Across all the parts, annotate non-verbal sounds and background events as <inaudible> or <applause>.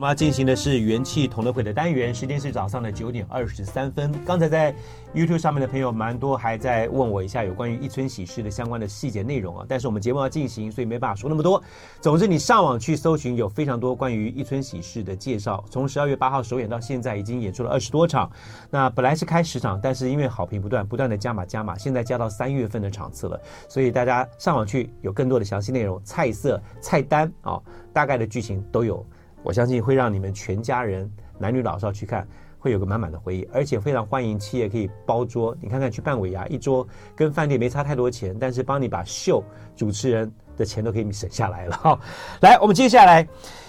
我们要进行的是元气同乐会的单元，时间是早上的九点二十三分。刚才在 YouTube 上面的朋友蛮多，还在问我一下有关于一村喜事的相关的细节内容啊。但是我们节目要进行，所以没办法说那么多。总之，你上网去搜寻，有非常多关于一村喜事的介绍。从十二月八号首演到现在，已经演出了二十多场。那本来是开十场，但是因为好评不断，不断的加码加码，现在加到三月份的场次了。所以大家上网去有更多的详细内容、菜色、菜单啊，大概的剧情都有。我相信会让你们全家人男女老少去看，会有个满满的回忆，而且非常欢迎企业可以包桌。你看看去办尾牙，一桌跟饭店没差太多钱，但是帮你把秀主持人的钱都给你省下来了。<laughs> 哈，来，我们接下来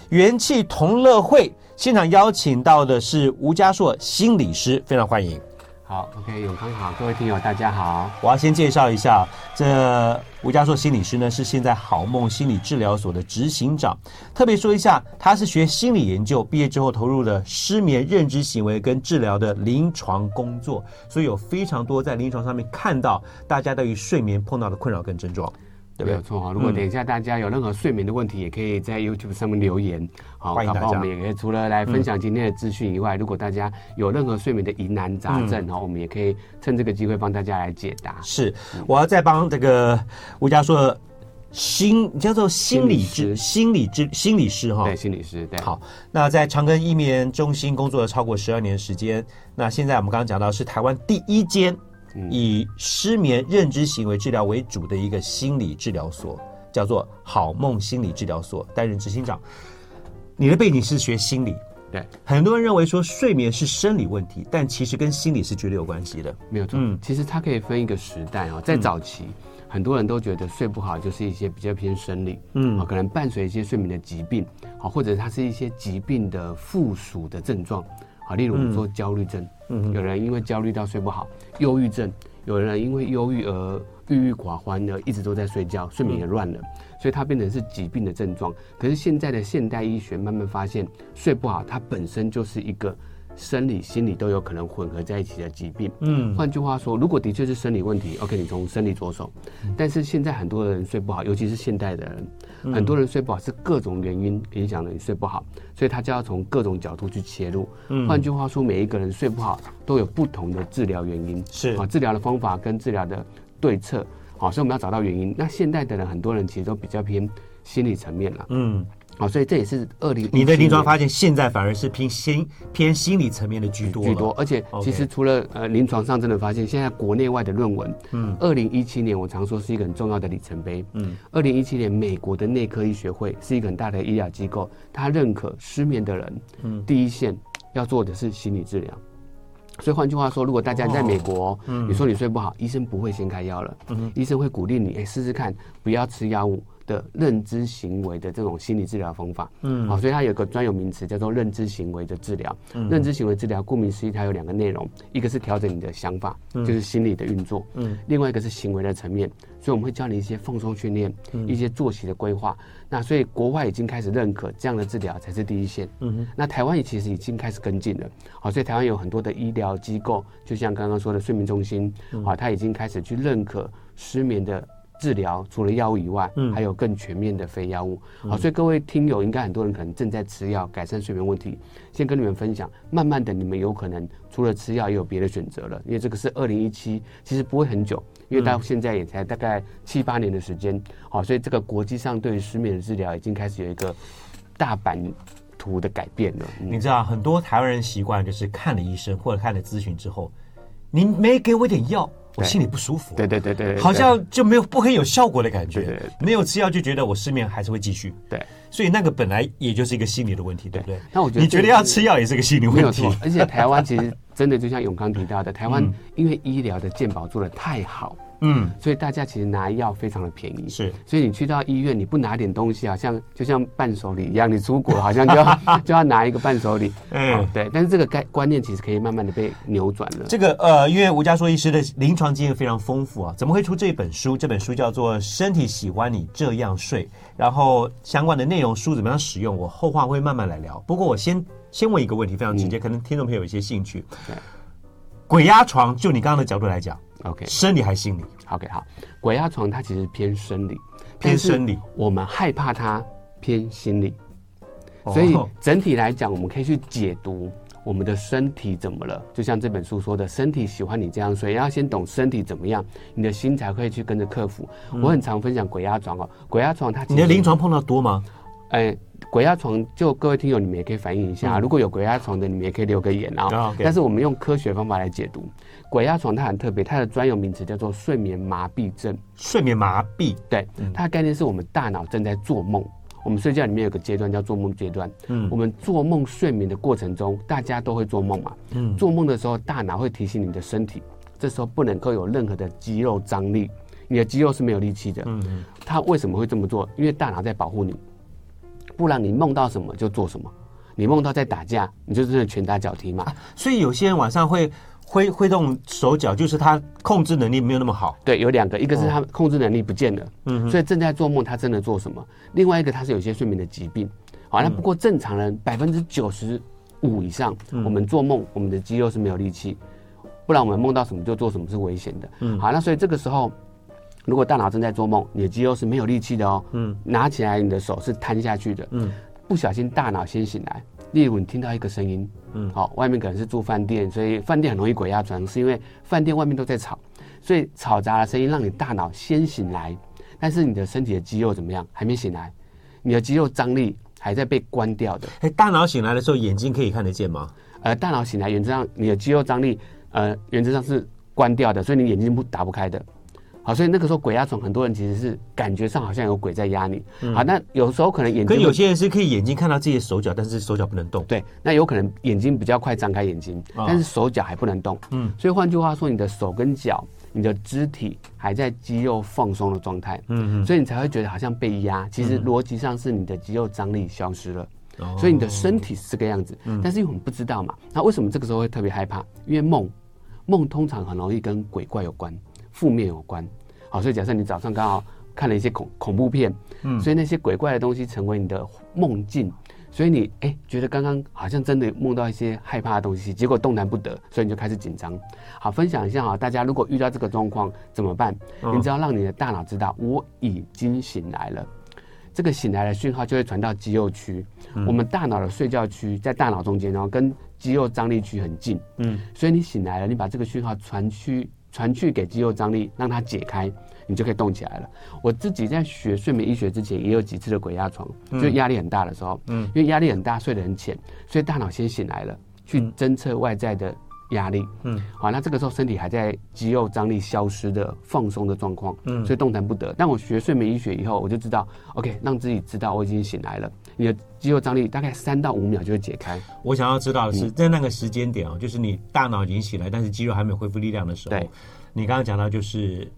元气同乐会现场邀请到的是吴家硕心理师，非常欢迎。好，OK，永康好，各位听友大家好。我要先介绍一下，这吴家硕心理师呢是现在好梦心理治疗所的执行长。特别说一下，他是学心理研究，毕业之后投入了失眠认知行为跟治疗的临床工作，所以有非常多在临床上面看到大家对于睡眠碰到的困扰跟症状。没有错哈，如果等一下大家有任何睡眠的问题，也可以在 YouTube 上面留言。好，欢迎大家。我们也可以除了来分享今天的资讯以外，如果大家有任何睡眠的疑难杂症，哈，我们也可以趁这个机会帮大家来解答。是，我要再帮这个吴家硕心叫做心理治心理治心理师哈，对，心理师对。好，那在长庚医眠中心工作了超过十二年时间，那现在我们刚刚讲到是台湾第一间。以失眠认知行为治疗为主的一个心理治疗所，叫做好梦心理治疗所，担任执行长。你的背景是学心理，对，很多人认为说睡眠是生理问题，但其实跟心理是绝对有关系的。没有错，嗯，其实它可以分一个时代啊，在早期，很多人都觉得睡不好就是一些比较偏生理，嗯，啊，可能伴随一些睡眠的疾病，好，或者它是一些疾病的附属的症状。啊，例如我们说焦虑症，嗯，有人因为焦虑到睡不好；忧郁症，有人因为忧郁而郁郁寡欢的，一直都在睡觉，睡眠也乱了，所以它变成是疾病的症状。可是现在的现代医学慢慢发现，睡不好它本身就是一个。生理、心理都有可能混合在一起的疾病。嗯，换句话说，如果的确是生理问题，OK，你从生理着手。但是现在很多人睡不好，尤其是现代的人，很多人睡不好是各种原因影响了你睡不好，所以他就要从各种角度去切入。嗯，换句话说，每一个人睡不好都有不同的治疗原因。是啊，治疗的方法跟治疗的对策，好，所以我们要找到原因。那现代的人，很多人其实都比较偏心理层面了。嗯。好，所以这也是二零。你的临床发现，现在反而是偏心偏心理层面的居多。居多，而且其实除了呃临床上真的发现，现在国内外的论文，嗯，二零一七年我常说是一个很重要的里程碑。嗯，二零一七年美国的内科医学会是一个很大的医疗机构，它认可失眠的人，嗯，第一线要做的是心理治疗。所以换句话说，如果大家在美国，嗯，你说你睡不好，医生不会先开药了，嗯，医生会鼓励你，哎，试试看，不要吃药物。的认知行为的这种心理治疗方法，嗯，好，所以它有个专有名词叫做认知行为的治疗。嗯，认知行为治疗顾名思义，它有两个内容，一个是调整你的想法，就是心理的运作，嗯，另外一个是行为的层面，所以我们会教你一些放松训练，一些作息的规划。那所以国外已经开始认可这样的治疗才是第一线，嗯哼，那台湾也其实已经开始跟进了，好，所以台湾有很多的医疗机构，就像刚刚说的睡眠中心，啊，它已经开始去认可失眠的。治疗除了药物以外，嗯，还有更全面的非药物。好，所以各位听友应该很多人可能正在吃药改善睡眠问题。先跟你们分享，慢慢的你们有可能除了吃药也有别的选择了，因为这个是二零一七，其实不会很久，因为到现在也才大概七八年的时间。好，所以这个国际上对于失眠的治疗已经开始有一个大版图的改变了。你知道，很多台湾人习惯就是看了医生或者看了咨询之后，你没给我点药。我心里不舒服，对对对对，好像就没有不很有效果的感觉，没有吃药就觉得我失眠还是会继续，对，所以那个本来也就是一个心理的问题，对不对？那我觉得你觉得要吃药也是个心理问题，而且台湾其实真的就像永康提到的，台湾因为医疗的健保做的太好。嗯，所以大家其实拿药非常的便宜，是，所以你去到医院，你不拿点东西，好像就像伴手礼一样，你出国好像就要 <laughs> 就要拿一个伴手礼，嗯、哦，对。但是这个概观念其实可以慢慢的被扭转了。这个呃，因为吴家硕医师的临床经验非常丰富啊，怎么会出这本书？这本书叫做《身体喜欢你这样睡》，然后相关的内容书怎么样使用，我后话会慢慢来聊。不过我先先问一个问题，非常直接，嗯、可能听众朋友有一些兴趣。对，鬼压床，就你刚刚的角度来讲。OK，生理还是心理？OK，好，鬼压床它其实偏生理，偏生理。我们害怕它偏心理。所以整体来讲，我们可以去解读我们的身体怎么了。就像这本书说的，身体喜欢你这样睡，要先懂身体怎么样，你的心才会去跟着克服。我很常分享鬼压床哦，鬼压床它你的临床碰到多吗？哎。鬼压床，就各位听友，你们也可以反映一下。嗯、如果有鬼压床的，你们也可以留个言啊。Oh, okay. 但是我们用科学方法来解读鬼压床，它很特别，它的专有名词叫做睡眠麻痹症。睡眠麻痹，对，嗯、它的概念是我们大脑正在做梦。我们睡觉里面有个阶段叫做梦阶段。嗯，我们做梦睡眠的过程中，大家都会做梦嘛。嗯，做梦的时候，大脑会提醒你的身体，这时候不能够有任何的肌肉张力，你的肌肉是没有力气的。嗯嗯，它为什么会这么做？因为大脑在保护你。不然你梦到什么就做什么，你梦到在打架，你就真的拳打脚踢嘛。所以有些人晚上会挥挥动手脚，就是他控制能力没有那么好。对，有两个，一个是他控制能力不见了，嗯，所以正在做梦，他真的做什么？另外一个他是有些睡眠的疾病。好，那不过正常人百分之九十五以上，我们做梦，我们的肌肉是没有力气，不然我们梦到什么就做什么是危险的。嗯，好，那所以这个时候。如果大脑正在做梦，你的肌肉是没有力气的哦。嗯，拿起来你的手是瘫下去的。嗯，不小心大脑先醒来。例如你听到一个声音，嗯，好，外面可能是住饭店，所以饭店很容易鬼压床，是因为饭店外面都在吵，所以吵杂的声音让你大脑先醒来，但是你的身体的肌肉怎么样？还没醒来，你的肌肉张力还在被关掉的。哎，大脑醒来的时候，眼睛可以看得见吗？呃，大脑醒来原则上你的肌肉张力，呃，原则上是关掉的，所以你眼睛不打不开的。好，所以那个时候鬼压床，很多人其实是感觉上好像有鬼在压你。嗯、好，那有时候可能眼睛，可有些人是可以眼睛看到自己的手脚，但是手脚不能动。对，那有可能眼睛比较快张开眼睛，哦、但是手脚还不能动。嗯，所以换句话说，你的手跟脚，你的肢体还在肌肉放松的状态。嗯嗯，所以你才会觉得好像被压。其实逻辑上是你的肌肉张力消失了，嗯、所以你的身体是这个样子。嗯、但是因为我们不知道嘛，那为什么这个时候会特别害怕？因为梦，梦通常很容易跟鬼怪有关，负面有关。好，所以假设你早上刚好看了一些恐恐怖片，嗯，所以那些鬼怪的东西成为你的梦境，所以你哎、欸、觉得刚刚好像真的梦到一些害怕的东西，结果动弹不得，所以你就开始紧张。好，分享一下哈，大家如果遇到这个状况怎么办？嗯、你只要让你的大脑知道我已经醒来了，这个醒来的讯号就会传到肌肉区。嗯、我们大脑的睡觉区在大脑中间，然后跟肌肉张力区很近，嗯，所以你醒来了，你把这个讯号传去。传去给肌肉张力，让它解开，你就可以动起来了。我自己在学睡眠医学之前，也有几次的鬼压床，就压力很大的时候，嗯，因为压力很大，睡得很浅，所以大脑先醒来了，去侦测外在的压力，嗯，好，那这个时候身体还在肌肉张力消失的放松的状况，嗯，所以动弹不得。但我学睡眠医学以后，我就知道，OK，让自己知道我已经醒来了。你的肌肉张力大概三到五秒就会解开。我想要知道的是，在那个时间点哦，就是你大脑已经醒来，但是肌肉还没有恢复力量的时候。你刚刚讲到就是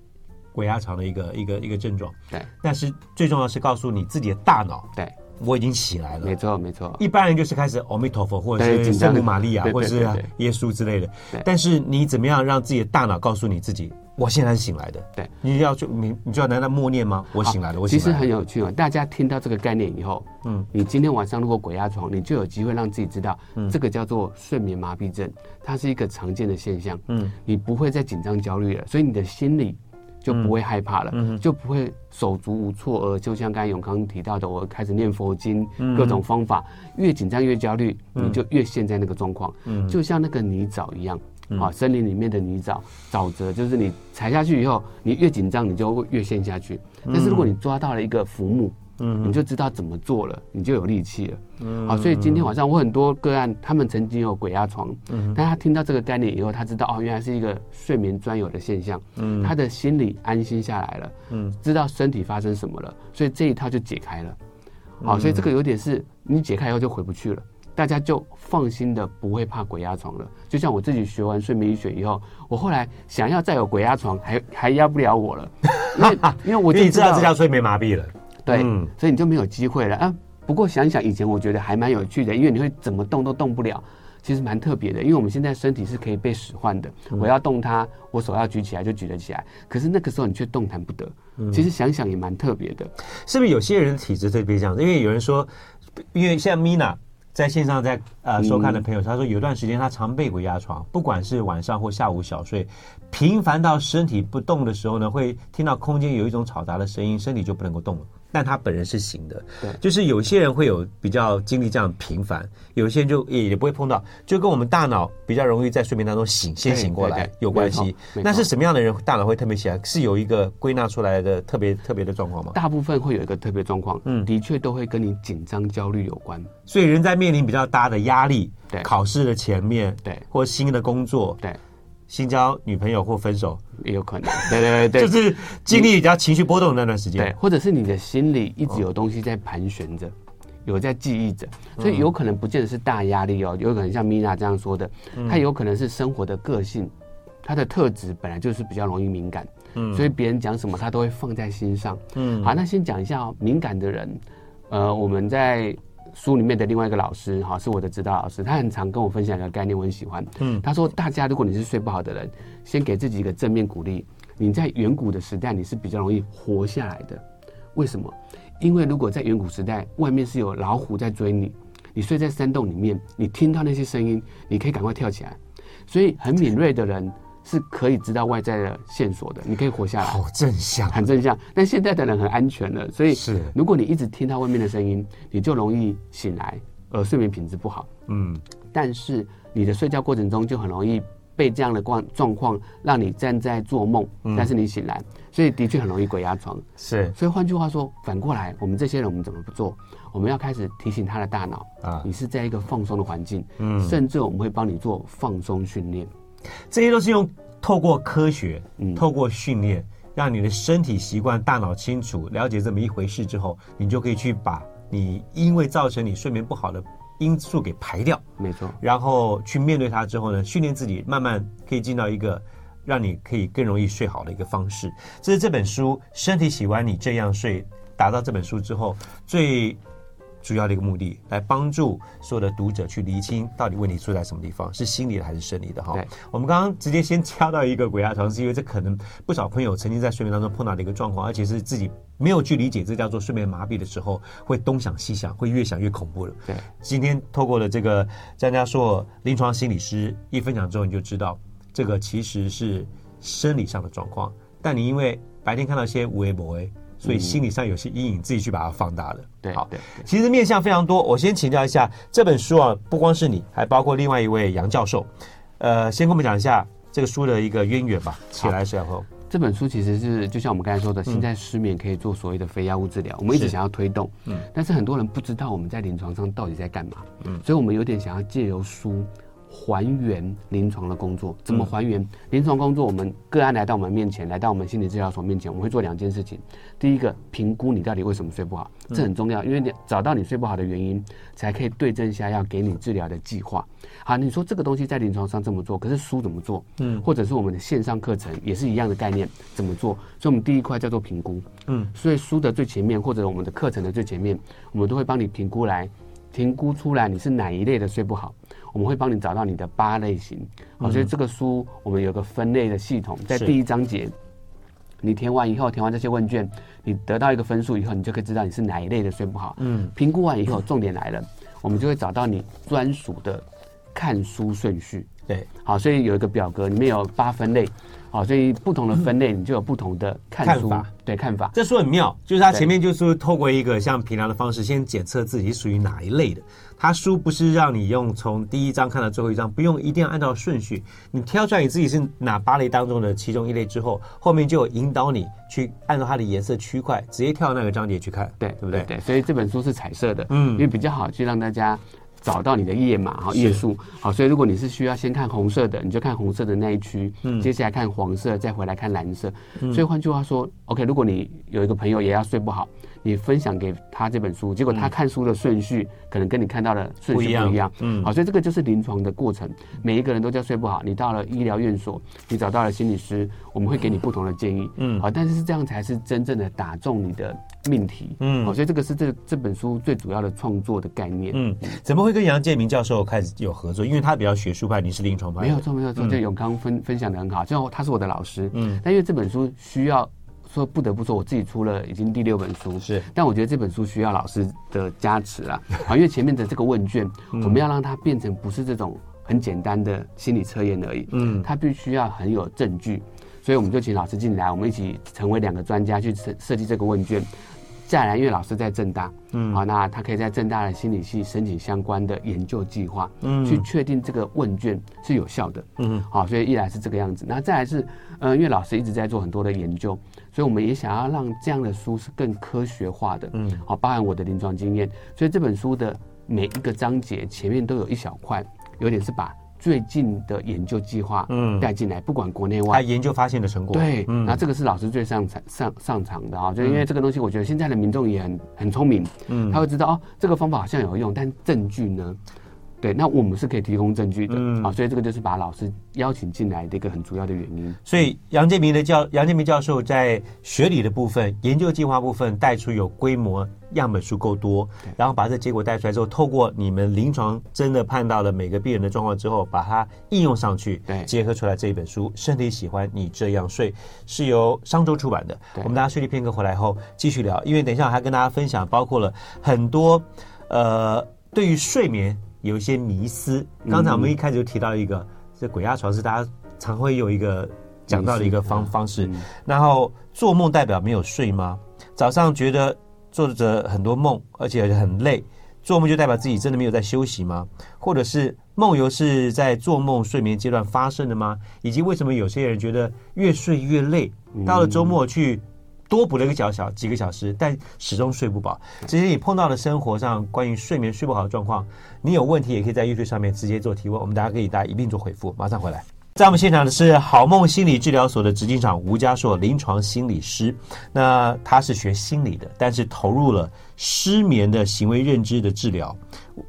鬼压床的一个一个一个症状。对。但是最重要是告诉你自己的大脑，对，我已经起来了。没错，没错。一般人就是开始阿弥陀佛，或者是圣母玛利亚，或者是耶稣之类的。对。但是你怎么样让自己的大脑告诉你自己？我现在是醒来的，对，你要就你你就要在那默念吗？我醒来了，我醒来了。其实很有趣哦，大家听到这个概念以后，嗯，你今天晚上如果鬼压床，你就有机会让自己知道，嗯，这个叫做睡眠麻痹症，它是一个常见的现象，嗯，你不会再紧张焦虑了，所以你的心里就不会害怕了，嗯，就不会手足无措，而就像刚才永康提到的，我开始念佛经，各种方法，越紧张越焦虑，你就越陷在那个状况，嗯，就像那个泥沼一样。啊，森林里面的泥沼沼泽，就是你踩下去以后，你越紧张，你就会越陷下去。但是如果你抓到了一个浮木，嗯，你就知道怎么做了，你就有力气了。嗯，好，所以今天晚上我很多个案，他们曾经有鬼压床，嗯，但他听到这个概念以后，他知道哦，原来是一个睡眠专有的现象，嗯，他的心里安心下来了，嗯，知道身体发生什么了，所以这一套就解开了。好，所以这个有点是你解开以后就回不去了。大家就放心的不会怕鬼压床了。就像我自己学完睡眠医学以后，我后来想要再有鬼压床，还还压不了我了，因为因为我就 <laughs> 知道这叫睡眠麻痹了。对，嗯、所以你就没有机会了啊。不过想想以前，我觉得还蛮有趣的，因为你会怎么动都动不了，其实蛮特别的。因为我们现在身体是可以被使唤的，我要动它，我手要举起来就举得起来。可是那个时候你却动弹不得。其实想想也蛮特别的，是不是？有些人的体质特别这样，因为有人说，因为像 Mina。在线上在呃收看的朋友，他说有段时间他常被鬼压床，不管是晚上或下午小睡，频繁到身体不动的时候呢，会听到空间有一种嘈杂的声音，身体就不能够动了。但他本人是行的。对，就是有些人会有比较经历这样频繁，有些人就也也不会碰到，就跟我们大脑比较容易在睡眠当中醒，先醒过来有关系。那是什么样的人大脑会特别起来？是有一个归纳出来的特别特别的状况吗？大部分会有一个特别状况，嗯，的确都会跟你紧张焦虑有关。所以人在面临比较大的压力，对，考试的前面，对，或新的工作，对。新交女朋友或分手？也有可能，对对对，<laughs> 就是经历比较情绪波动那段时间，对，或者是你的心里一直有东西在盘旋着，有在记忆着，所以有可能不见得是大压力哦，有可能像米娜这样说的，他有可能是生活的个性，他的特质本来就是比较容易敏感，嗯，所以别人讲什么他都会放在心上，嗯，好，那先讲一下哦，敏感的人，呃，我们在。书里面的另外一个老师，哈，是我的指导老师，他很常跟我分享一个概念，我很喜欢。嗯，他说，大家如果你是睡不好的人，先给自己一个正面鼓励。你在远古的时代，你是比较容易活下来的。为什么？因为如果在远古时代，外面是有老虎在追你，你睡在山洞里面，你听到那些声音，你可以赶快跳起来。所以很敏锐的人。是可以知道外在的线索的，你可以活下来。好正向，很正向。但现在的人很安全了，所以是如果你一直听到外面的声音，你就容易醒来，而睡眠品质不好。嗯，但是你的睡觉过程中就很容易被这样的状状况让你站在做梦，但是你醒来，所以的确很容易鬼压床。是，所以换句话说，反过来，我们这些人我们怎么不做？我们要开始提醒他的大脑啊，你是在一个放松的环境，嗯，甚至我们会帮你做放松训练。这些都是用透过科学，嗯，透过训练，让你的身体习惯、大脑清楚了解这么一回事之后，你就可以去把你因为造成你睡眠不好的因素给排掉。没错。然后去面对它之后呢，训练自己，慢慢可以进到一个让你可以更容易睡好的一个方式。这是这本书《身体喜欢你这样睡》达到这本书之后最。主要的一个目的，来帮助所有的读者去厘清到底问题出在什么地方，是心理的还是生理的哈。我们刚刚直接先敲到一个鬼压床，是因为这可能不少朋友曾经在睡眠当中碰到的一个状况，而且是自己没有去理解，这叫做睡眠麻痹的时候，会东想西想，会越想越恐怖了。对，今天透过了这个张家硕临床心理师一分享之后，你就知道这个其实是生理上的状况，但你因为白天看到一些无微博所以心理上有些阴影，自己去把它放大了。对，好，对，其实面向非常多。我先请教一下，这本书啊，不光是你，还包括另外一位杨教授。呃，先跟我们讲一下这个书的一个渊源吧。起来时候，这本书其实是就像我们刚才说的，现在失眠可以做所谓的非药物治疗，我们一直想要推动，嗯，但是很多人不知道我们在临床上到底在干嘛，嗯，所以我们有点想要借由书。还原临床的工作，怎么还原临床工作？我们个案来到我们面前，来到我们心理治疗所面前，我们会做两件事情。第一个，评估你到底为什么睡不好，这很重要，因为你找到你睡不好的原因，才可以对症下药，给你治疗的计划。好，你说这个东西在临床上这么做，可是书怎么做？嗯，或者是我们的线上课程也是一样的概念，怎么做？所以，我们第一块叫做评估。嗯，所以书的最前面，或者我们的课程的最前面，我们都会帮你评估来评估出来你是哪一类的睡不好。我们会帮你找到你的八类型，好，所以这个书我们有个分类的系统，在第一章节，你填完以后，填完这些问卷，你得到一个分数以后，你就可以知道你是哪一类的睡不好。嗯，评估完以后，重点来了，我们就会找到你专属的看书顺序。对，好，所以有一个表格，里面有八分类。好，所以不同的分类，你就有不同的看看法。对，看法。这书很妙，就是它前面就是透过一个像平量的方式，先检测自己属于哪一类的。它书不是让你用从第一章看到最后一章，不用一定要按照顺序，你挑出来你自己是哪八类当中的其中一类之后，后面就有引导你去按照它的颜色区块，直接跳到那个章节去看。对，对不对？对，所以这本书是彩色的，嗯，因为比较好去让大家。找到你的页码哈，页数。好，所以如果你是需要先看红色的，你就看红色的那一区，嗯，接下来看黄色，再回来看蓝色。嗯，所以换句话说，OK，如果你有一个朋友也要睡不好，你分享给他这本书，结果他看书的顺序可能跟你看到的顺序不一样，嗯，好，所以这个就是临床的过程，每一个人都叫睡不好。你到了医疗院所，你找到了心理师，我们会给你不同的建议，嗯，好，但是这样才是真正的打中你的命题，嗯，好，所以这个是这这本书最主要的创作的概念，嗯，怎么会跟杨建明教授开始有合作？因为他比较学术派，你是临床派，没有错，没有错，就永康分分享的很好，就他是我的老师，嗯，但因为这本书需要。说不得不说，我自己出了已经第六本书，是，但我觉得这本书需要老师的加持啊，啊，因为前面的这个问卷，我们要让它变成不是这种很简单的心理测验而已，嗯，它必须要很有证据，所以我们就请老师进来，我们一起成为两个专家去设设计这个问卷，再来，因为老师在正大，嗯，好，那他可以在正大的心理系申请相关的研究计划，嗯，去确定这个问卷是有效的，嗯，好，所以一来是这个样子，那再来是，呃，因为老师一直在做很多的研究，所以我们也想要让这样的书是更科学化的，嗯，好，包含我的临床经验，所以这本书的每一个章节前面都有一小块，有点是把。最近的研究计划，嗯，带进来，不管国内外，他研究发现的成果，对，嗯，那这个是老师最上场上上场的啊，就因为这个东西，我觉得现在的民众也很很聪明，嗯，他会知道哦，这个方法好像有用，但证据呢？对，那我们是可以提供证据的，嗯，啊，所以这个就是把老师邀请进来的一个很主要的原因。所以杨建明的教杨建明教授在学理的部分、研究计划部分带出有规模样本数够多，然后把这结果带出来之后，透过你们临床真的判到了每个病人的状况之后，把它应用上去，对，结合出来这一本书《身体喜欢你这样睡》，是由商周出版的。我们大家休息片刻回来后继续聊，因为等一下我还跟大家分享，包括了很多呃对于睡眠。有一些迷思，刚才我们一开始就提到一个，嗯、这鬼压床是大家常会有一个讲到的一个方方式。嗯、然后做梦代表没有睡吗？早上觉得做着很多梦，而且很累，做梦就代表自己真的没有在休息吗？或者是梦游是在做梦睡眠阶段发生的吗？以及为什么有些人觉得越睡越累，到了周末去？多补了一个小小几个小时，但始终睡不饱。其实你碰到的生活上关于睡眠睡不好的状况，你有问题也可以在 YouTube 上面直接做提问，我们大家可以大家一并做回复。马上回来，在我们现场的是好梦心理治疗所的执行长吴家硕临床心理师。那他是学心理的，但是投入了失眠的行为认知的治疗，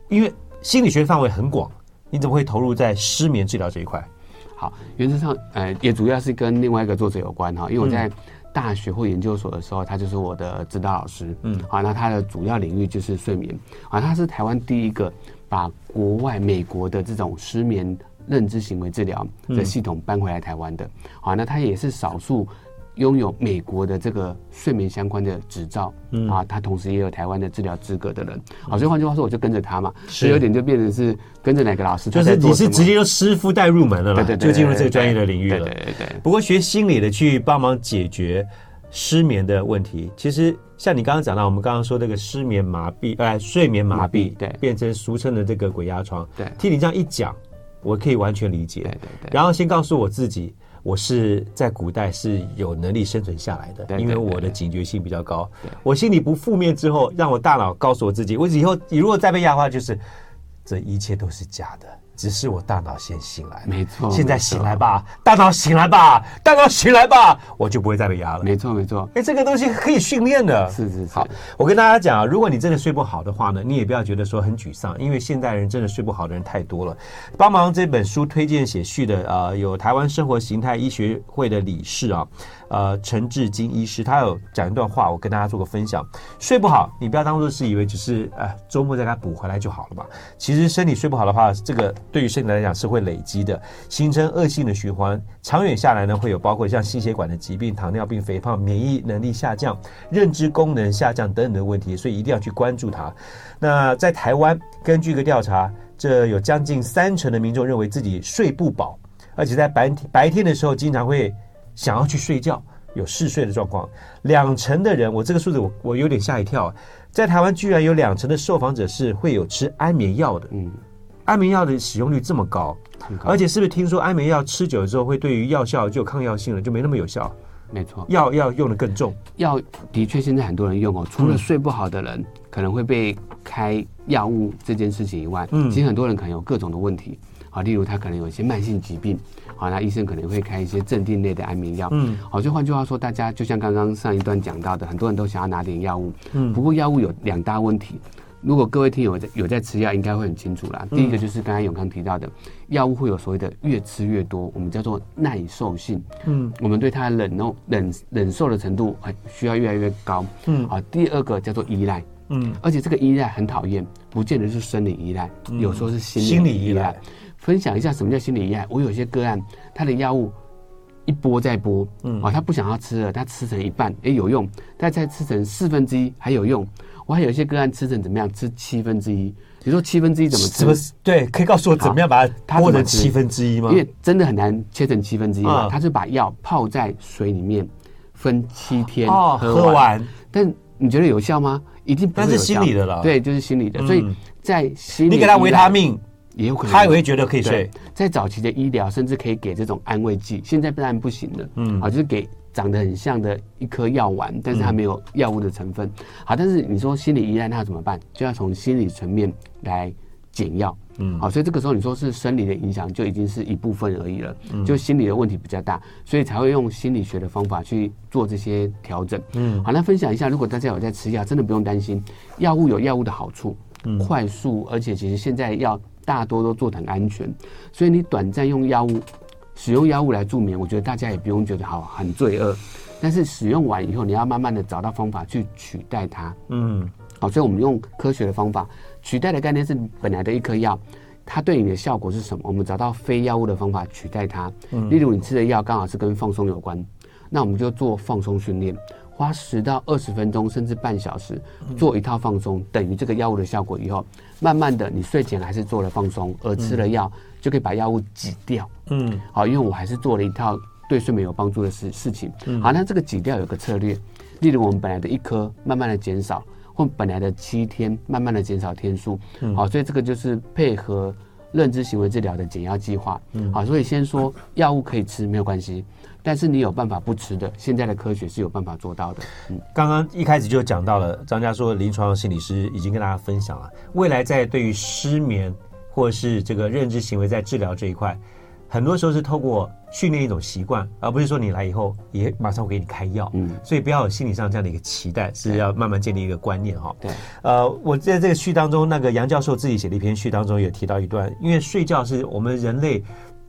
因为心理学范围很广，你怎么会投入在失眠治疗这一块？好，原则上，呃，也主要是跟另外一个作者有关哈，因为我在、嗯。大学或研究所的时候，他就是我的指导老师。嗯，好，那他的主要领域就是睡眠。啊，他是台湾第一个把国外美国的这种失眠认知行为治疗的系统搬回来台湾的。好，那他也是少数。拥有美国的这个睡眠相关的执照，嗯。啊，他同时也有台湾的治疗资格的人，好，所以换句话说，我就跟着他嘛，所以有点就变成是跟着哪个老师，就是你是直接就师傅带入门了，对对，就进入这个专业的领域了，对对对。不过学心理的去帮忙解决失眠的问题，其实像你刚刚讲到，我们刚刚说这个失眠麻痹，哎，睡眠麻痹，对，变成俗称的这个鬼压床，对，听你这样一讲，我可以完全理解，对对对。然后先告诉我自己。我是在古代是有能力生存下来的，因为我的警觉性比较高。我心里不负面之后，让我大脑告诉我自己，我以后你如果再被压的话，就是这一切都是假的。只是我大脑先醒来，没错。现在醒来吧，大脑醒来吧，大脑醒来吧，我就不会再被压了。没错，没错。哎，这个东西可以训练的。是是是。好，我跟大家讲啊，如果你真的睡不好的话呢，你也不要觉得说很沮丧，因为现代人真的睡不好的人太多了。帮忙这本书推荐写序的啊、呃，有台湾生活形态医学会的理事啊。呃，陈志金医师他有讲一段话，我跟大家做个分享。睡不好，你不要当做是以为只是呃周末再给他补回来就好了嘛。其实身体睡不好的话，这个对于身体来讲是会累积的，形成恶性的循环。长远下来呢，会有包括像心血管的疾病、糖尿病、肥胖、免疫能力下降、认知功能下降等等的问题，所以一定要去关注它。那在台湾，根据一个调查，这有将近三成的民众认为自己睡不饱，而且在白天白天的时候经常会。想要去睡觉，有嗜睡的状况。两成的人，我这个数字我我有点吓一跳，在台湾居然有两成的受访者是会有吃安眠药的。嗯，安眠药的使用率这么高，高而且是不是听说安眠药吃久了之后会对于药效就有抗药性了，就没那么有效？没错，药要用的更重。药的确现在很多人用哦，除了睡不好的人可能会被开药物这件事情以外，嗯，其实很多人可能有各种的问题啊，例如他可能有一些慢性疾病。好，那医生可能会开一些镇定类的安眠药。嗯，好，就换句话说，大家就像刚刚上一段讲到的，很多人都想要拿点药物。嗯，不过药物有两大问题。如果各位听友在有在吃药，应该会很清楚啦。第一个就是刚才永康提到的，药物会有所谓的越吃越多，我们叫做耐受性。嗯，我们对它的忍耐忍忍受的程度还需要越来越高。嗯，好，第二个叫做依赖。嗯，而且这个依赖很讨厌，不见得是生理依赖，有时候是心理依赖。分享一下什么叫心理依赖。我有些个案，他的药物一波再波，嗯，啊，他不想要吃了，他吃成一半，哎，有用，他再吃成四分之一还有用。我还有一些个案吃成怎么样？吃七分之一。比如说七分之一怎么吃？么对，可以告诉我怎么样把它剥成七分之一吗？因为真的很难切成七分之一嘛。他是把药泡在水里面，分七天喝完。但你觉得有效吗？一定不是心理的了。对，就是心理的。嗯、所以在心理，你给他维他命也有可能，他也会觉得可以睡。在早期的医疗，甚至可以给这种安慰剂，现在当然不行了。嗯，啊，就是给长得很像的一颗药丸，但是它没有药物的成分。嗯、好，但是你说心理依赖，那怎么办？就要从心理层面来减药。嗯，好，所以这个时候你说是生理的影响，就已经是一部分而已了。嗯，就心理的问题比较大，所以才会用心理学的方法去做这些调整。嗯，好，那分享一下，如果大家有在吃药，真的不用担心，药物有药物的好处，嗯，快速，而且其实现在药大多都做得很安全，所以你短暂用药物，使用药物来助眠，我觉得大家也不用觉得好很罪恶，但是使用完以后，你要慢慢的找到方法去取代它。嗯，好，所以我们用科学的方法。取代的概念是本来的一颗药，它对你的效果是什么？我们找到非药物的方法取代它。嗯，例如你吃的药刚好是跟放松有关，那我们就做放松训练，花十到二十分钟甚至半小时做一套放松，等于这个药物的效果以后，慢慢的你睡前还是做了放松，而吃了药就可以把药物挤掉。嗯，好，因为我还是做了一套对睡眠有帮助的事事情。好，那这个挤掉有个策略，例如我们本来的一颗慢慢的减少。或本来的七天，慢慢的减少天数，嗯，好，所以这个就是配合认知行为治疗的减药计划，嗯，好，所以先说药物可以吃没有关系，但是你有办法不吃的，现在的科学是有办法做到的。嗯，刚刚一开始就讲到了，张家说临床心理师已经跟大家分享了，未来在对于失眠或是这个认知行为在治疗这一块。很多时候是透过训练一种习惯，而不是说你来以后也马上会给你开药。嗯，所以不要有心理上这样的一个期待，是要慢慢建立一个观念哈。对，呃，我在这个序当中，那个杨教授自己写的一篇序当中也提到一段，因为睡觉是我们人类。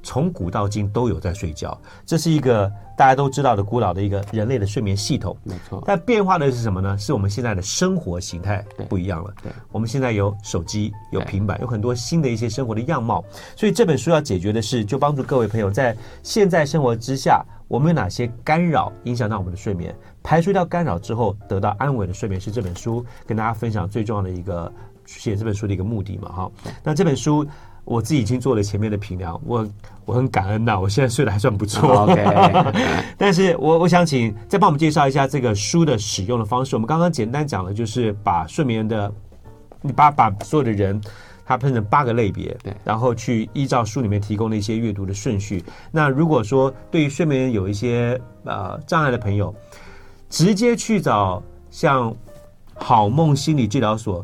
从古到今都有在睡觉，这是一个大家都知道的古老的一个人类的睡眠系统。没错，但变化的是什么呢？是我们现在的生活形态不一样了。对，我们现在有手机、有平板，有很多新的一些生活的样貌。所以这本书要解决的是，就帮助各位朋友在现在生活之下，我们有哪些干扰影响到我们的睡眠，排除掉干扰之后，得到安稳的睡眠，是这本书跟大家分享最重要的一个写这本书的一个目的嘛？哈，那这本书。我自己已经做了前面的评量，我我很感恩呐，我现在睡得还算不错。OK，<laughs> 但是我我想请再帮我们介绍一下这个书的使用的方式。我们刚刚简单讲了，就是把睡眠的，你把把所有的人，它分成八个类别，对，然后去依照书里面提供的一些阅读的顺序。那如果说对于睡眠有一些呃障碍的朋友，直接去找像好梦心理治疗所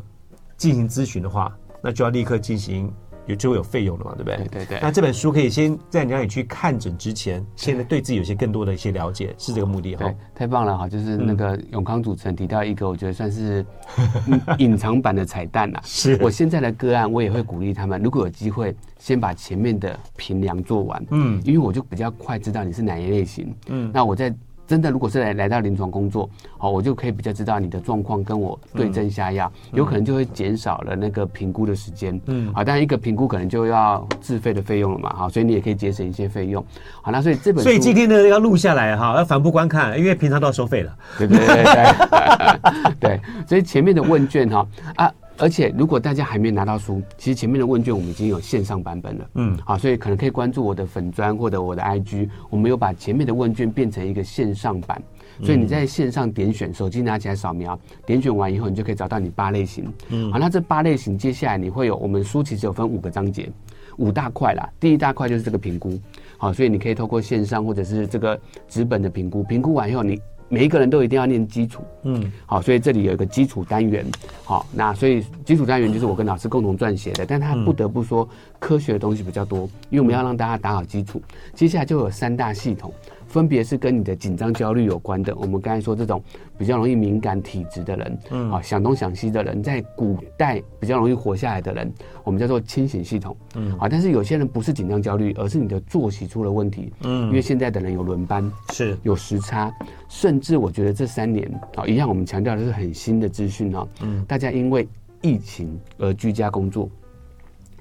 进行咨询的话，那就要立刻进行。有就会有费用了嘛，对不对？对对对。那这本书可以先在你让你去看诊之前，现在对自己有些更多的一些了解，是这个目的哈。对，太棒了哈！就是那个永康主持人提到一个，我觉得算是 <laughs> 隐藏版的彩蛋呐。是我现在的个案，我也会鼓励他们，如果有机会，先把前面的评量做完。嗯。因为我就比较快知道你是哪一类型。嗯。那我在。真的，如果是来来到临床工作，好，我就可以比较知道你的状况，跟我对症下药，嗯、有可能就会减少了那个评估的时间。嗯，好，当然一个评估可能就要自费的费用了嘛，哈，所以你也可以节省一些费用。好，那所以这本书，所以今天呢要录下来哈，要反复观看，因为平常都要收费了，对不对？对，对，所以前面的问卷哈啊。而且，如果大家还没拿到书，其实前面的问卷我们已经有线上版本了。嗯，好，所以可能可以关注我的粉砖或者我的 IG，我们有把前面的问卷变成一个线上版，所以你在线上点选，手机拿起来扫描，点选完以后，你就可以找到你八类型。嗯，好，那这八类型接下来你会有，我们书其实有分五个章节，五大块啦。第一大块就是这个评估，好，所以你可以透过线上或者是这个纸本的评估，评估完以后你。每一个人都一定要念基础，嗯，好，所以这里有一个基础单元，好，那所以基础单元就是我跟老师共同撰写的，但他不得不说科学的东西比较多，因为我们要让大家打好基础，接下来就有三大系统。分别是跟你的紧张焦虑有关的。我们刚才说这种比较容易敏感体质的人，嗯，啊，想东想西的人，在古代比较容易活下来的人，我们叫做清醒系统，嗯，啊，但是有些人不是紧张焦虑，而是你的作息出了问题，嗯，因为现在的人有轮班，是。有时差，甚至我觉得这三年啊，一样我们强调的是很新的资讯啊，嗯，大家因为疫情而居家工作，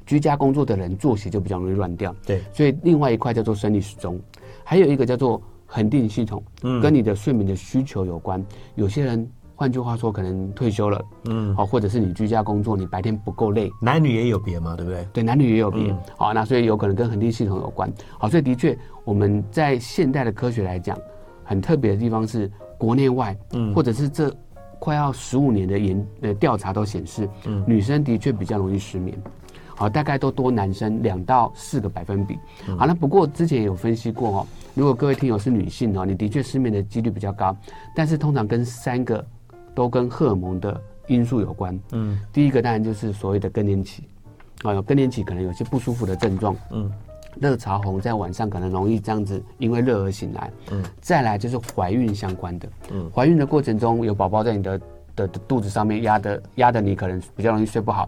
居家工作的人作息就比较容易乱掉，对，所以另外一块叫做生理时钟。还有一个叫做恒定系统，跟你的睡眠的需求有关。有些人，换句话说，可能退休了，嗯，好，或者是你居家工作，你白天不够累，男女也有别嘛，对不对？对，男女也有别。好，那所以有可能跟恒定系统有关。好，所以的确，我们在现代的科学来讲，很特别的地方是国内外，嗯，或者是这快要十五年的研呃调查都显示，嗯，女生的确比较容易失眠，好，大概都多男生两到四个百分比。好，那不过之前有分析过哦，如果各位听友是女性哦，你的确失眠的几率比较高，但是通常跟三个都跟荷尔蒙的因素有关。嗯，第一个当然就是所谓的更年期，啊，有更年期可能有些不舒服的症状。嗯。热潮红在晚上可能容易这样子，因为热而醒来。嗯，再来就是怀孕相关的。嗯，怀孕的过程中有宝宝在你的的的肚子上面压的压的，你可能比较容易睡不好。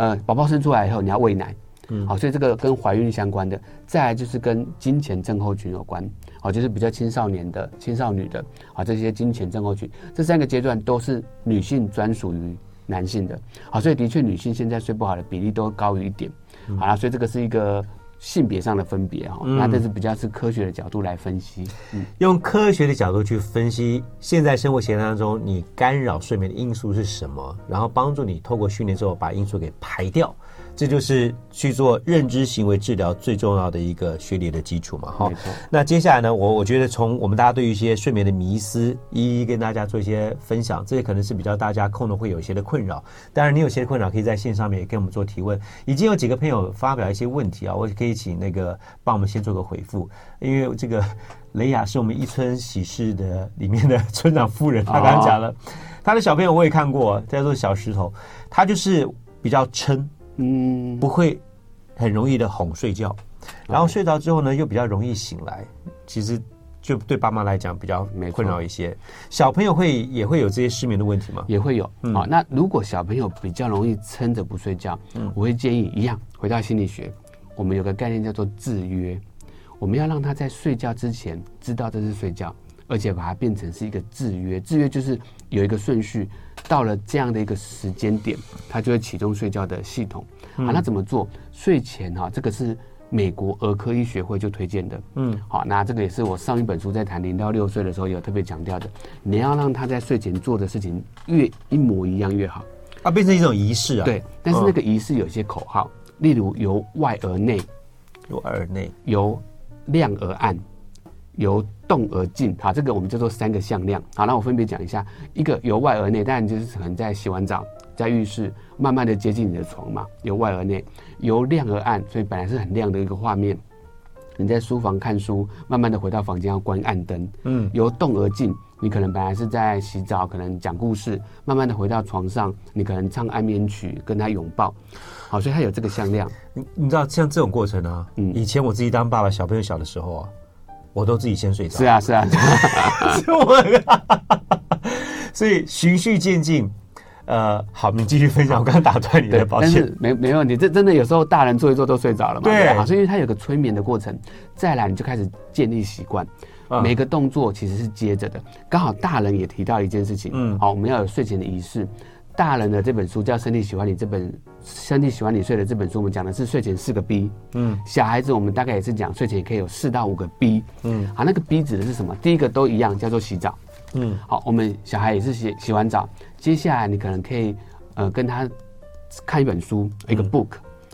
呃，宝宝生出来以后你要喂奶。嗯，好，所以这个跟怀孕相关的。再来就是跟金钱症候群有关。好，就是比较青少年的青少女的。好，这些金钱症候群，这三个阶段都是女性专属于男性的。好，所以的确女性现在睡不好的比例都高于一点。好了，所以这个是一个。性别上的分别哈，那这是比较是科学的角度来分析，嗯，用科学的角度去分析现在生活形态当中你干扰睡眠的因素是什么，然后帮助你透过训练之后把因素给排掉。这就是去做认知行为治疗最重要的一个学理的基础嘛，哈。那接下来呢，我我觉得从我们大家对于一些睡眠的迷思，一一跟大家做一些分享，这些可能是比较大家可能会有一些的困扰。当然，你有些困扰可以在线上面也跟我们做提问。已经有几个朋友发表一些问题啊，我可以请那个帮我们先做个回复，因为这个雷雅是我们一村喜事的里面的村长夫人，她刚刚讲了，她的小朋友我也看过，叫做小石头，他就是比较撑。嗯，不会很容易的哄睡觉，然后睡着之后呢，又比较容易醒来。其实就对爸妈来讲比较困扰一些。小朋友会也会有这些失眠的问题吗？也会有。好，那如果小朋友比较容易撑着不睡觉，我会建议一样回到心理学，我们有个概念叫做制约，我们要让他在睡觉之前知道这是睡觉。而且把它变成是一个制约，制约就是有一个顺序，到了这样的一个时间点，它就会启动睡觉的系统。好，那怎么做？睡前哈，这个是美国儿科医学会就推荐的。嗯，好，那这个也是我上一本书在谈零到六岁的时候有特别强调的，你要让他在睡前做的事情越一模一样越好，啊，变成一种仪式啊。对，但是那个仪式有些口号，例如由外而内，由外而内，由亮而暗。由动而静，好，这个我们叫做三个向量。好，那我分别讲一下，一个由外而内，当然就是可能在洗完澡，在浴室，慢慢的接近你的床嘛，由外而内；由亮而暗，所以本来是很亮的一个画面，你在书房看书，慢慢的回到房间要关暗灯。嗯，由动而静，你可能本来是在洗澡，可能讲故事，慢慢的回到床上，你可能唱安眠曲，跟他拥抱。好，所以它有这个向量。你你知道像这种过程啊，嗯，以前我自己当爸爸，小朋友小的时候啊。我都自己先睡着。是啊，是啊，<laughs> 是我所以循序渐进。呃，好，你继续分享。我刚刚打断你的，抱歉。没没问题，这真的有时候大人做一做都睡着了嘛。对，啊，所以因为它有个催眠的过程，再来你就开始建立习惯。每个动作其实是接着的。刚好大人也提到一件事情，嗯，好，我们要有睡前的仪式。大人的这本书叫《身体喜欢你》，这本《身体喜欢你睡》的这本书，我们讲的是睡前四个 B。嗯，小孩子我们大概也是讲睡前也可以有四到五个 B。嗯，好，那个 B 指的是什么？第一个都一样，叫做洗澡。嗯，好，我们小孩也是洗洗完澡，接下来你可能可以呃跟他看一本书，一个 book。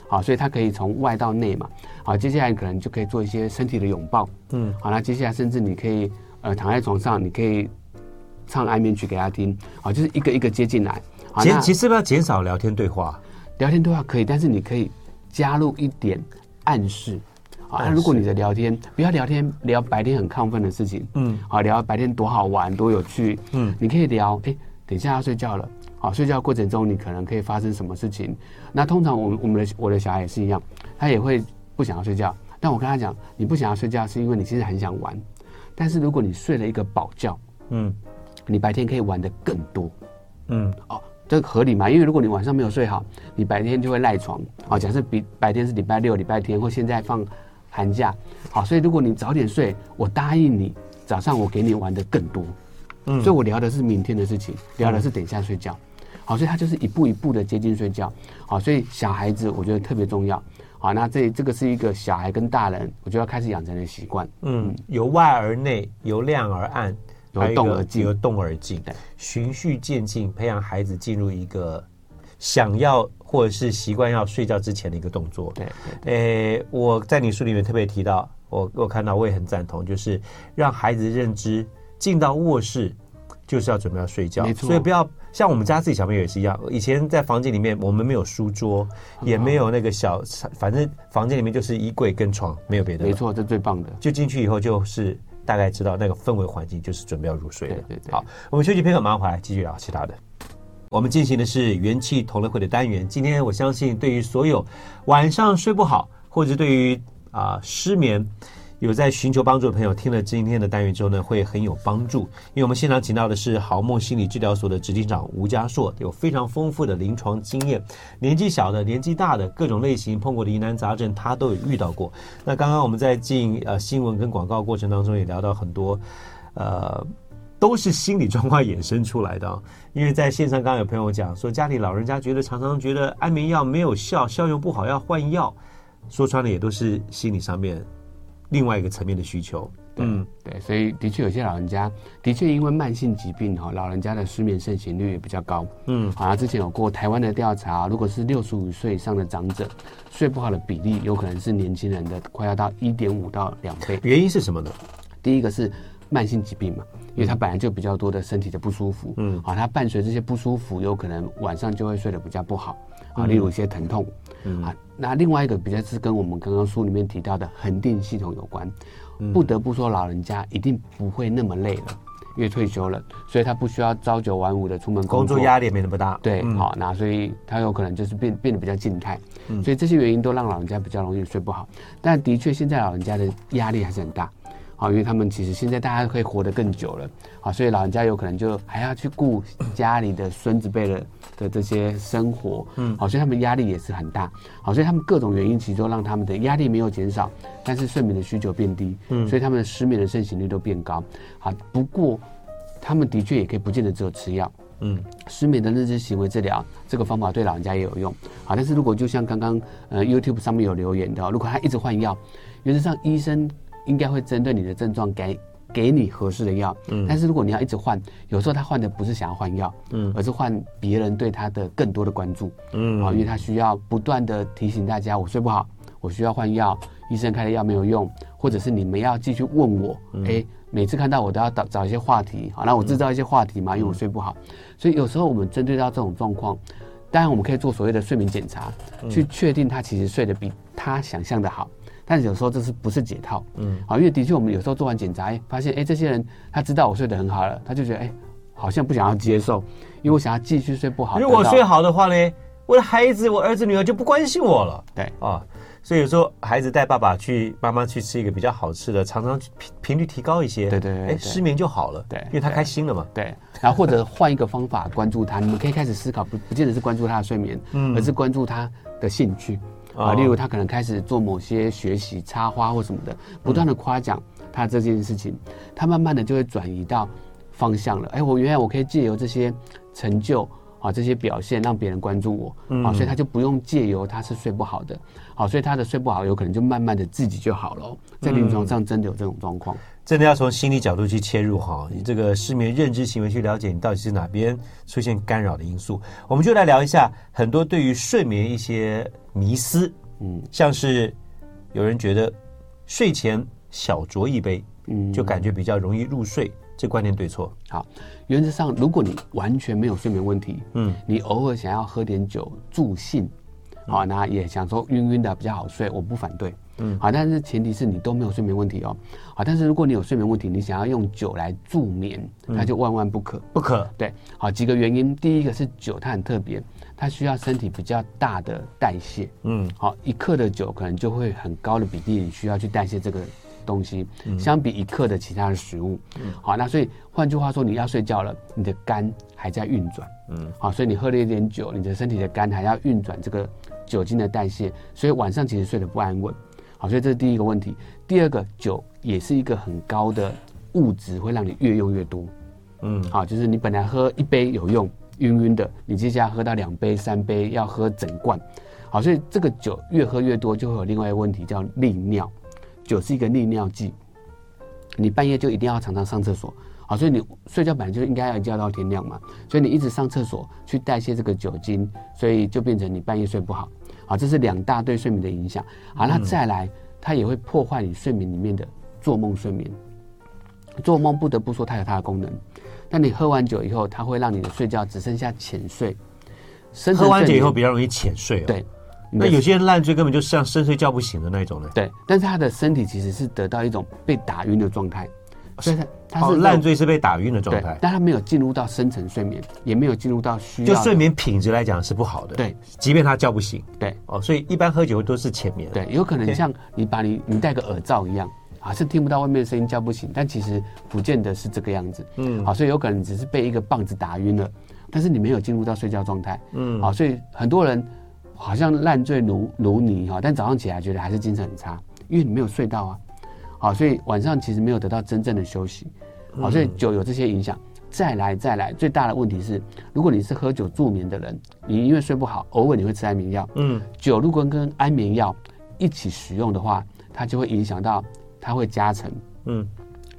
好，所以他可以从外到内嘛。好，接下来你可能就可以做一些身体的拥抱。嗯，好，那接下来甚至你可以呃躺在床上，你可以唱安眠曲给他听。好，就是一个一个接进来。减其实是不是要减少聊天对话？聊天对话可以，但是你可以加入一点暗示。啊。如果你的聊天不要聊天聊白天很亢奋的事情，嗯，好，聊白天多好玩多有趣，嗯，你可以聊，哎，等一下要睡觉了，好，睡觉过程中你可能可以发生什么事情？那通常我们我们的我的小孩也是一样，他也会不想要睡觉，但我跟他讲，你不想要睡觉是因为你其实很想玩，但是如果你睡了一个饱觉，嗯，你白天可以玩的更多，嗯，哦。这合理吗？因为如果你晚上没有睡好，你白天就会赖床。好，假设比白天是礼拜六、礼拜天，或现在放寒假，好，所以如果你早点睡，我答应你，早上我给你玩的更多。嗯，所以我聊的是明天的事情，聊的是等一下睡觉。好，所以他就是一步一步的接近睡觉。好，所以小孩子我觉得特别重要。好，那这这个是一个小孩跟大人，我觉得要开始养成的习惯。嗯，由外而内，由亮而暗。由动而静，由动而静，循序渐进，培养孩子进入一个想要或者是习惯要睡觉之前的一个动作。对，诶，我在你书里面特别提到，我我看到我也很赞同，就是让孩子认知进到卧室就是要准备要睡觉，没错。所以不要像我们家自己小朋友也是一样，以前在房间里面我们没有书桌，也没有那个小，反正房间里面就是衣柜跟床，没有别的。没错，这最棒的。就进去以后就是大概知道那个氛围环境，就是准备要入睡了。对对对。好，我们休息片刻，马上回来继续聊其他的。我们进行的是元气同乐会的单元。今天我相信，对于所有晚上睡不好，或者对于啊、呃、失眠有在寻求帮助的朋友，听了今天的单元之后呢，会很有帮助。因为我们现场请到的是好梦心理治疗所的执行长吴家硕，有非常丰富的临床经验，年纪小的、年纪大的各种类型碰过的疑难杂症，他都有遇到过。那刚刚我们在进呃新闻跟广告过程当中，也聊到很多呃。都是心理状况衍生出来的，因为在线上刚刚有朋友讲说，家里老人家觉得常常觉得安眠药没有效，效用不好要换药，说穿了也都是心理上面另外一个层面的需求。嗯，对，所以的确有些老人家的确因为慢性疾病哈，老人家的失眠盛行率也比较高。嗯，啊，之前有过台湾的调查，如果是六十五岁以上的长者，睡不好的比例有可能是年轻人的快要到一点五到两倍。原因是什么呢？第一个是慢性疾病嘛。因为他本来就比较多的身体的不舒服，嗯，啊，他伴随这些不舒服，有可能晚上就会睡得比较不好，啊，例如一些疼痛，嗯，啊，那另外一个比较是跟我们刚刚书里面提到的恒定系统有关，不得不说老人家一定不会那么累了，因为退休了，所以他不需要朝九晚五的出门工作，工作压力也没那么大，对，好，那所以他有可能就是变变得比较静态，所以这些原因都让老人家比较容易睡不好，但的确现在老人家的压力还是很大。好，因为他们其实现在大家可以活得更久了，好，所以老人家有可能就还要去顾家里的孙子辈的的这些生活，嗯，好，所以他们压力也是很大，好，所以他们各种原因其实都让他们的压力没有减少，但是睡眠的需求变低，嗯，所以他们的失眠的盛行率都变高，好，不过他们的确也可以不见得只有吃药，嗯，失眠的认知行为治疗这个方法对老人家也有用，好，但是如果就像刚刚呃 YouTube 上面有留言的，如果他一直换药，原则上医生。应该会针对你的症状给给你合适的药，嗯，但是如果你要一直换，有时候他换的不是想要换药，嗯，而是换别人对他的更多的关注，嗯，啊，因为他需要不断的提醒大家，我睡不好，我需要换药，医生开的药没有用，或者是你们要继续问我，哎，每次看到我都要找找一些话题，好，那我制造一些话题嘛，因为我睡不好，所以有时候我们针对到这种状况，当然我们可以做所谓的睡眠检查，去确定他其实睡得比他想象的好。但是有时候这是不是解套？嗯，好，因为的确我们有时候做完检查，哎，发现哎，这些人他知道我睡得很好了，他就觉得哎，好像不想要接受，因为我想要继续睡不好。如果我睡好的话呢，我的孩子、我儿子、女儿就不关心我了。对啊，所以有时候孩子带爸爸去、妈妈去吃一个比较好吃的，常常频频率提高一些，对对对，哎，失眠就好了。对，因为他开心了嘛。对，然后或者换一个方法关注他，你们可以开始思考，不不见得是关注他的睡眠，嗯，而是关注他的兴趣。啊，例如他可能开始做某些学习插花或什么的，不断的夸奖他这件事情，他慢慢的就会转移到方向了。哎，我原来我可以借由这些成就啊，这些表现让别人关注我，啊，所以他就不用借由他是睡不好的，好，所以他的睡不好有可能就慢慢的自己就好了。在临床上真的有这种状况，真的要从心理角度去切入哈，你这个失眠认知行为去了解你到底是哪边出现干扰的因素，我们就来聊一下很多对于睡眠一些。迷思，嗯，像是有人觉得睡前小酌一杯，嗯，就感觉比较容易入睡，这观念对错？好，原则上，如果你完全没有睡眠问题，嗯，你偶尔想要喝点酒助兴，好，那也想说晕晕的比较好睡，我不反对，嗯，好，但是前提是你都没有睡眠问题哦，好，但是如果你有睡眠问题，你想要用酒来助眠，那就万万不可，不可，对，好，几个原因，第一个是酒，它很特别。它需要身体比较大的代谢，嗯，好，一克的酒可能就会很高的比例你需要去代谢这个东西，嗯，相比一克的其他的食物，嗯，好，那所以换句话说，你要睡觉了，你的肝还在运转，嗯，好，所以你喝了一点酒，你的身体的肝还要运转这个酒精的代谢，所以晚上其实睡得不安稳，好，所以这是第一个问题。第二个，酒也是一个很高的物质，会让你越用越多，嗯，好，就是你本来喝一杯有用。晕晕的，你接下来喝到两杯、三杯，要喝整罐，好，所以这个酒越喝越多，就会有另外一个问题叫利尿。酒是一个利尿剂，你半夜就一定要常常上厕所，好，所以你睡觉本来就应该要叫到天亮嘛，所以你一直上厕所去代谢这个酒精，所以就变成你半夜睡不好，好，这是两大对睡眠的影响。好，那再来，它也会破坏你睡眠里面的做梦睡眠。做梦不得不说它有它的功能。但你喝完酒以后，它会让你的睡觉只剩下浅睡。喝完酒以后比较容易浅睡哦。对，那有些人烂醉根本就像深睡觉不醒的那种呢。对，但是他的身体其实是得到一种被打晕的状态，所以他他是烂醉是被打晕的状态，但他没有进入到深层睡眠，也没有进入到需要。就睡眠品质来讲是不好的。对，即便他叫不醒。对，哦，所以一般喝酒都是浅眠。对，有可能像你把你你戴个耳罩一样，啊，是听不到外面的声音叫不醒，但其实不见得是这个样子。嗯，好，所以有可能只是被一个棒子打晕了。但是你没有进入到睡觉状态，嗯，好，所以很多人好像烂醉如如泥哈，但早上起来觉得还是精神很差，因为你没有睡到啊，好，所以晚上其实没有得到真正的休息，好，所以酒有这些影响。再来再来，最大的问题是，如果你是喝酒助眠的人，你因为睡不好，偶尔你会吃安眠药，嗯，酒如果跟安眠药一起使用的话，它就会影响到，它会加成，嗯，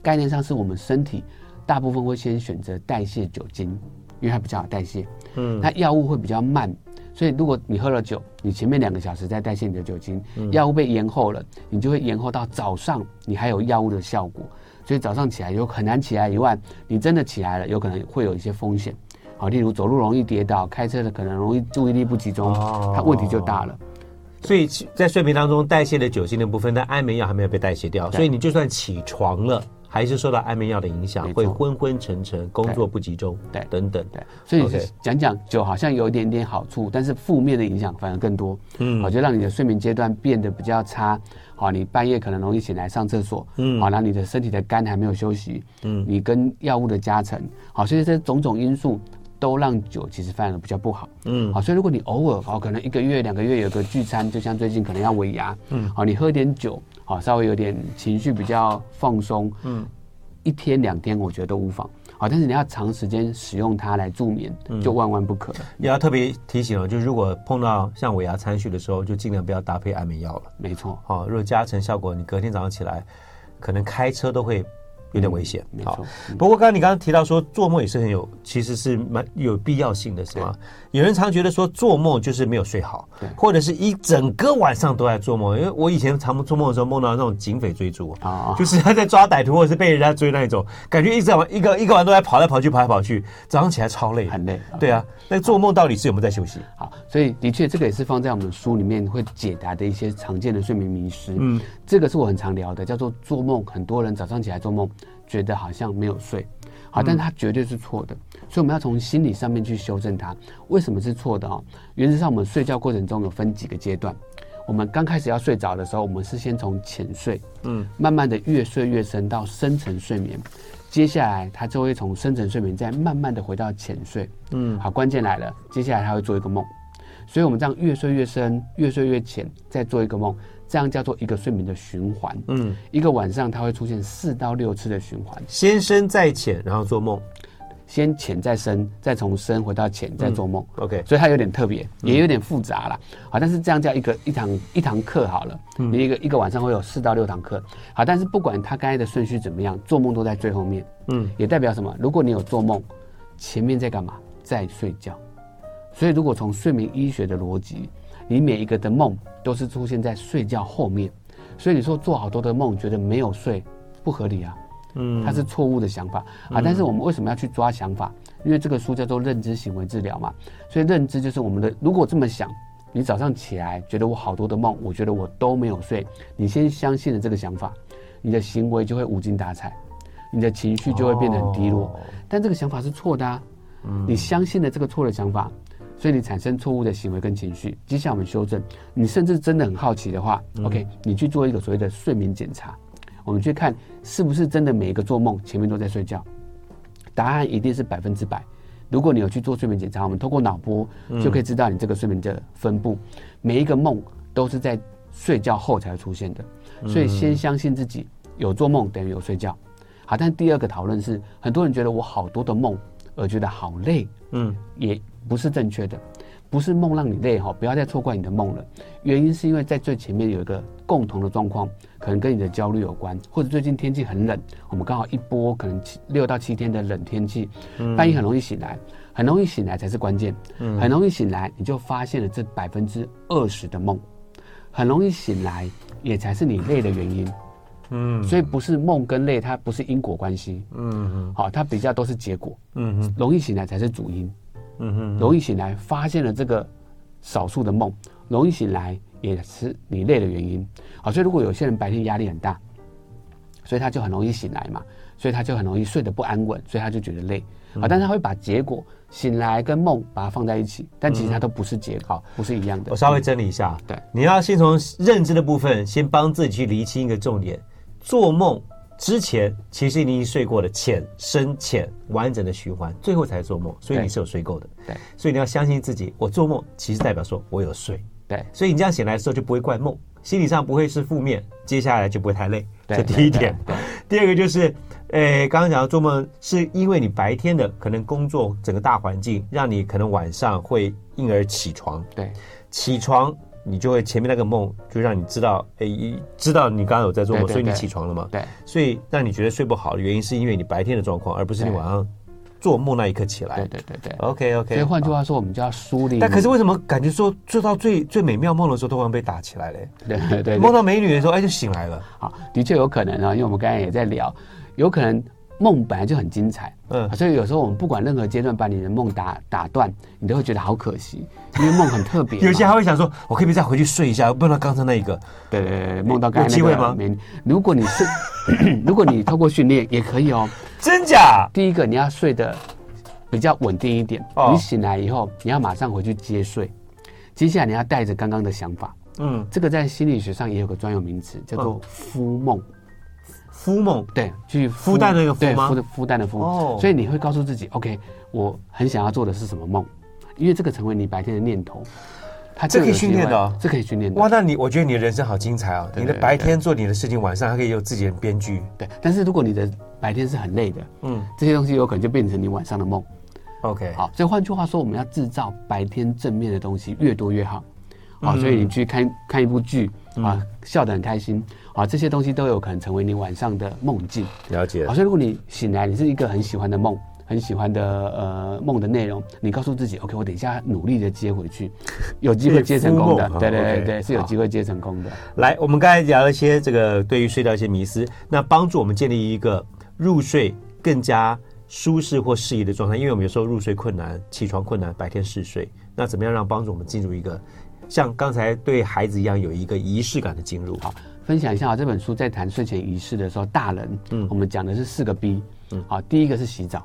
概念上是我们身体大部分会先选择代谢酒精。因为它比较好代谢，嗯，那药物会比较慢，所以如果你喝了酒，你前面两个小时在代谢你的酒精，药物被延后了，你就会延后到早上，你还有药物的效果，所以早上起来有很难起来以外，你真的起来了，有可能会有一些风险，好，例如走路容易跌倒，开车的可能容易注意力不集中，它问题就大了。所以在睡眠当中代谢的酒精的部分，但安眠药还没有被代谢掉，所以你就算起床了。还是受到安眠药的影响，会昏昏沉沉，工作不集中，对，等等，对。所以讲讲酒好像有一点点好处，但是负面的影响反而更多。嗯，好，就让你的睡眠阶段变得比较差。好，你半夜可能容易醒来上厕所。嗯，好，然后你的身体的肝还没有休息。嗯，你跟药物的加成，好，所以这种种因素都让酒其实反而比较不好。嗯，好，所以如果你偶尔好，可能一个月两个月有个聚餐，就像最近可能要尾牙，嗯，好，你喝点酒。好，稍微有点情绪比较放松，嗯，一天两天我觉得都无妨。好，但是你要长时间使用它来助眠，就万万不可了。也要特别提醒哦，就是如果碰到像尾牙餐叙的时候，就尽量不要搭配安眠药了。没错，好，如果加成效果，你隔天早上起来，可能开车都会。有点危险，没错。不过刚刚你刚刚提到说做梦也是很有，其实是蛮有必要性的，是吗？有人常觉得说做梦就是没有睡好，或者是一整个晚上都在做梦。因为我以前常做梦的时候梦到那种警匪追逐啊，就是他在抓歹徒或者是被人家追那一种，感觉一直晚一个一个晚都在跑来跑去跑来跑去，早上起来超累，很累。对啊，那做梦到底是有没有在休息？好，所以的确这个也是放在我们书里面会解答的一些常见的睡眠迷失。嗯，这个是我很常聊的，叫做做梦，很多人早上起来做梦。觉得好像没有睡，好，但它绝对是错的，所以我们要从心理上面去修正它。为什么是错的哦？原则上，我们睡觉过程中有分几个阶段。我们刚开始要睡着的时候，我们是先从浅睡，嗯，慢慢的越睡越深到深层睡眠，接下来它就会从深层睡眠再慢慢的回到浅睡，嗯，好，关键来了，接下来他会做一个梦，所以我们这样越睡越深，越睡越浅，再做一个梦。这样叫做一个睡眠的循环，嗯，一个晚上它会出现四到六次的循环，先深再浅，然后做梦，先浅再深，再从深回到浅，再做梦。嗯、OK，所以它有点特别，也有点复杂啦。好，但是这样叫一个一堂一堂课好了，嗯、你一个一个晚上会有四到六堂课。好，但是不管它刚才的顺序怎么样，做梦都在最后面，嗯，也代表什么？如果你有做梦，前面在干嘛？在睡觉。所以如果从睡眠医学的逻辑。你每一个的梦都是出现在睡觉后面，所以你说做好多的梦觉得没有睡，不合理啊，嗯，它是错误的想法啊。但是我们为什么要去抓想法？因为这个书叫做认知行为治疗嘛，所以认知就是我们的。如果这么想，你早上起来觉得我好多的梦，我觉得我都没有睡，你先相信了这个想法，你的行为就会无精打采，你的情绪就会变得很低落。但这个想法是错的啊，你相信了这个错的想法。所以你产生错误的行为跟情绪，接下来我们修正。你甚至真的很好奇的话，嗯，OK，你去做一个所谓的睡眠检查，我们去看是不是真的每一个做梦前面都在睡觉。答案一定是百分之百。如果你有去做睡眠检查，我们透过脑波就可以知道你这个睡眠的分布，每一个梦都是在睡觉后才会出现的。所以先相信自己有做梦等于有睡觉。好，但第二个讨论是，很多人觉得我好多的梦而觉得好累，嗯，也。不是正确的，不是梦让你累哈，不要再错怪你的梦了。原因是因为在最前面有一个共同的状况，可能跟你的焦虑有关，或者最近天气很冷，我们刚好一波可能七六到七天的冷天气，半夜很容易醒来，很容易醒来才是关键，很容易醒来你就发现了这百分之二十的梦，很容易醒来也才是你累的原因。嗯，所以不是梦跟累，它不是因果关系，嗯。嗯，好，它比较都是结果，嗯嗯，容易醒来才是主因，嗯哼，容易醒来发现了这个少数的梦，容易醒来也是你累的原因，好，所以如果有些人白天压力很大，所以他就很容易醒来嘛，所以他就很容易睡得不安稳，所以他就觉得累，啊，但是他会把结果。醒来跟梦把它放在一起，但其实它都不是结构，不是一样的。我稍微整理一下，对，你要先从认知的部分，先帮自己去厘清一个重点。做梦之前，其实你已经睡过了浅、深、浅完整的循环，最后才做梦，所以你是有睡够的。对，所以你要相信自己，我做梦其实代表说我有睡。对，所以你这样醒来的时候就不会怪梦，心理上不会是负面，接下来就不会太累。这第一点。第二个就是。诶，刚刚讲到做梦，是因为你白天的可能工作整个大环境，让你可能晚上会因而起床。对，起床你就会前面那个梦就让你知道，诶，知道你刚刚有在做梦，所以你起床了嘛。对，所以让你觉得睡不好的原因是因为你白天的状况，而不是你晚上做梦那一刻起来。对对对对。OK OK。所以换句话说，我们就要梳理。但可是为什么感觉说做到最最美妙梦的时候，突然被打起来嘞？<laughs> 对对对。梦到美女的时候，哎，就醒来了。好，的确有可能啊，因为我们刚才也在聊。有可能梦本来就很精彩，嗯，所以有时候我们不管任何阶段把你的梦打打断，你都会觉得好可惜，因为梦很特别。有些还会想说，我可以不可以再回去睡一下，不能刚才那一个。对对对，梦到刚才那个。有机会吗？如果你是，<coughs> 如果你透过训练也可以哦。真假？第一个你要睡得比较稳定一点，哦，你醒来以后你要马上回去接睡，接下来你要带着刚刚的想法，嗯，这个在心理学上也有个专有名词，叫做孵梦。孵梦对，去孵蛋那个孵吗？孵的孵蛋的孵。哦，所以你会告诉自己，OK，我很想要做的是什么梦？因为这个成为你白天的念头。它这可以训练的，哦，这可以训练的。哇，那你我觉得你的人生好精彩啊！你的白天做你的事情，晚上还可以有自己的编剧。对，但是如果你的白天是很累的，嗯，这些东西有可能就变成你晚上的梦。OK，好，所以换句话说，我们要制造白天正面的东西越多越好。好，所以你去看看一部剧啊，笑得很开心。啊，这些东西都有可能成为你晚上的梦境。了解。好，所以如果你醒来，你是一个很喜欢的梦，很喜欢的呃梦的内容，你告诉自己，OK，我等一下努力的接回去，有机会接成功的。对对对对，是有机会接成功的。来，我们刚才聊了一些这个对于睡觉一些迷思，那帮助我们建立一个入睡更加舒适或适宜的状态。因为我们有时候入睡困难，起床困难，白天嗜睡，那怎么样让帮助我们进入一个像刚才对孩子一样有一个仪式感的进入？好。分享一下啊，这本书在谈睡前仪式的时候，大人，嗯，我们讲的是四个 B，嗯，好，第一个是洗澡，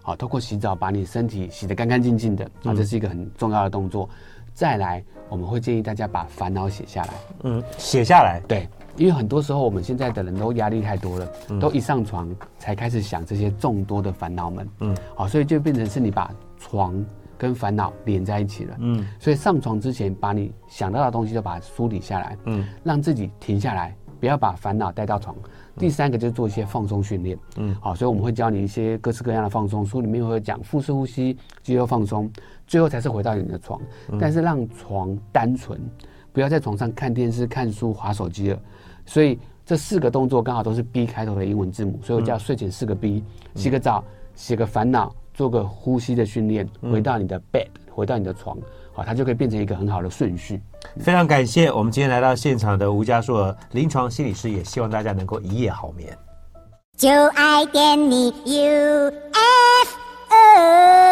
好，透过洗澡把你身体洗得干干净净的，啊，这是一个很重要的动作。再来，我们会建议大家把烦恼写下来，嗯，写下来，对，因为很多时候我们现在的人都压力太多了，都一上床才开始想这些众多的烦恼们，嗯，好，所以就变成是你把床。跟烦恼连在一起了，嗯，所以上床之前把你想到的东西都把它梳理下来，嗯，让自己停下来，不要把烦恼带到床。第三个就是做一些放松训练，嗯，好，所以我们会教你一些各式各样的放松，书里面会讲腹式呼吸、肌肉放松，最后才是回到你的床。但是让床单纯，不要在床上看电视、看书、划手机了。所以这四个动作刚好都是 B 开头的英文字母，所以我叫睡前四个 B：洗个澡、洗个烦恼。做个呼吸的训练，回到你的 bed，回到你的床，好，它就可以变成一个很好的顺序。非常感谢我们今天来到现场的吴嘉硕临床心理师，也希望大家能够一夜好眠。就爱点你 U F O。